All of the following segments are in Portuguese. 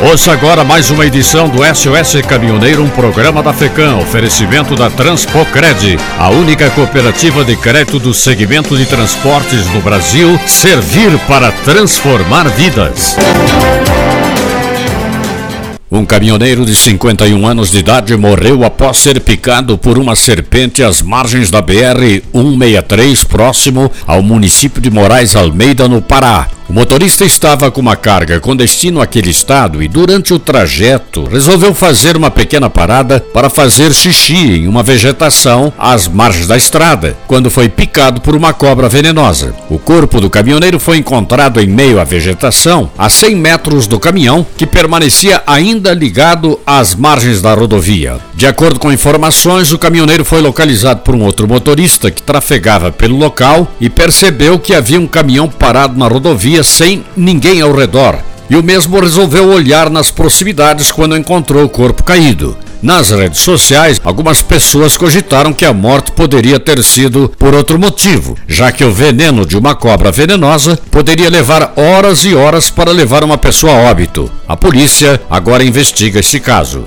Ouça agora mais uma edição do SOS Caminhoneiro, um programa da FECAM, oferecimento da Transpocred, a única cooperativa de crédito do segmento de transportes no Brasil, servir para transformar vidas. Um caminhoneiro de 51 anos de idade morreu após ser picado por uma serpente às margens da BR-163, próximo ao município de Moraes Almeida, no Pará. O motorista estava com uma carga com destino àquele estado e, durante o trajeto, resolveu fazer uma pequena parada para fazer xixi em uma vegetação às margens da estrada, quando foi picado por uma cobra venenosa. O corpo do caminhoneiro foi encontrado em meio à vegetação, a 100 metros do caminhão, que permanecia ainda ligado às margens da rodovia. De acordo com informações, o caminhoneiro foi localizado por um outro motorista que trafegava pelo local e percebeu que havia um caminhão parado na rodovia sem ninguém ao redor, e o mesmo resolveu olhar nas proximidades quando encontrou o corpo caído. Nas redes sociais, algumas pessoas cogitaram que a morte poderia ter sido por outro motivo, já que o veneno de uma cobra venenosa poderia levar horas e horas para levar uma pessoa a óbito. A polícia agora investiga esse caso.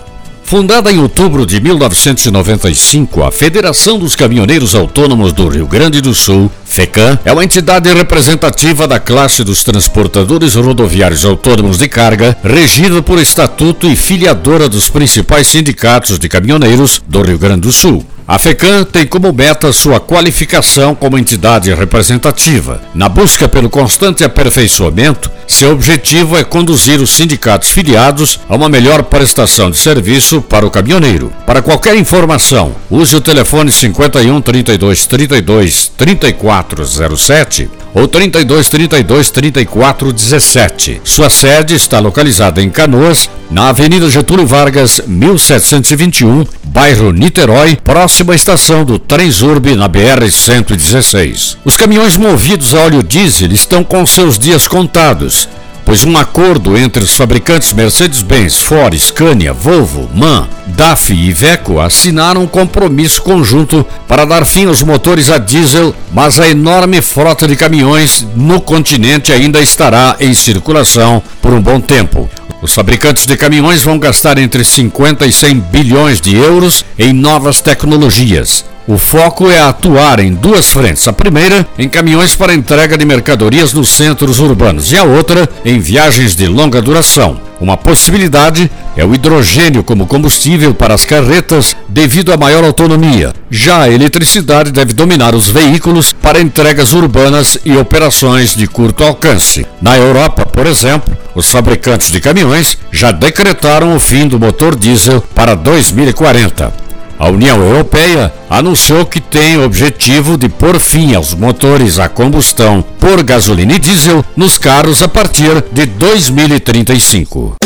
Fundada em outubro de 1995, a Federação dos Caminhoneiros Autônomos do Rio Grande do Sul, FECAM, é uma entidade representativa da classe dos transportadores rodoviários autônomos de carga, regida por estatuto e filiadora dos principais sindicatos de caminhoneiros do Rio Grande do Sul. A FECAM tem como meta sua qualificação como entidade representativa. Na busca pelo constante aperfeiçoamento, seu objetivo é conduzir os sindicatos filiados a uma melhor prestação de serviço para o caminhoneiro. Para qualquer informação, use o telefone 51 32 32 3407 ou 32 32 34 17. Sua sede está localizada em Canoas, na Avenida Getúlio Vargas, 1721, bairro Niterói, próxima estação do Transurb na BR-116. Os caminhões movidos a óleo diesel estão com seus dias contados pois um acordo entre os fabricantes Mercedes-Benz, Ford, Scania, Volvo, MAN, DAF e Iveco assinaram um compromisso conjunto para dar fim aos motores a diesel, mas a enorme frota de caminhões no continente ainda estará em circulação por um bom tempo. Os fabricantes de caminhões vão gastar entre 50 e 100 bilhões de euros em novas tecnologias. O foco é atuar em duas frentes. A primeira, em caminhões para entrega de mercadorias nos centros urbanos, e a outra, em viagens de longa duração. Uma possibilidade é o hidrogênio como combustível para as carretas devido à maior autonomia. Já a eletricidade deve dominar os veículos para entregas urbanas e operações de curto alcance. Na Europa, por exemplo, os fabricantes de caminhões já decretaram o fim do motor diesel para 2040. A União Europeia anunciou que tem o objetivo de pôr fim aos motores a combustão por gasolina e diesel nos carros a partir de 2035.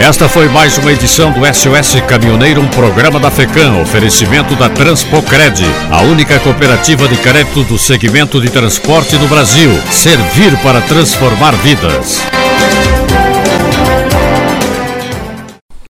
Esta foi mais uma edição do SOS Caminhoneiro, um programa da FECAM, oferecimento da Transpocred, a única cooperativa de crédito do segmento de transporte no Brasil. Servir para transformar vidas.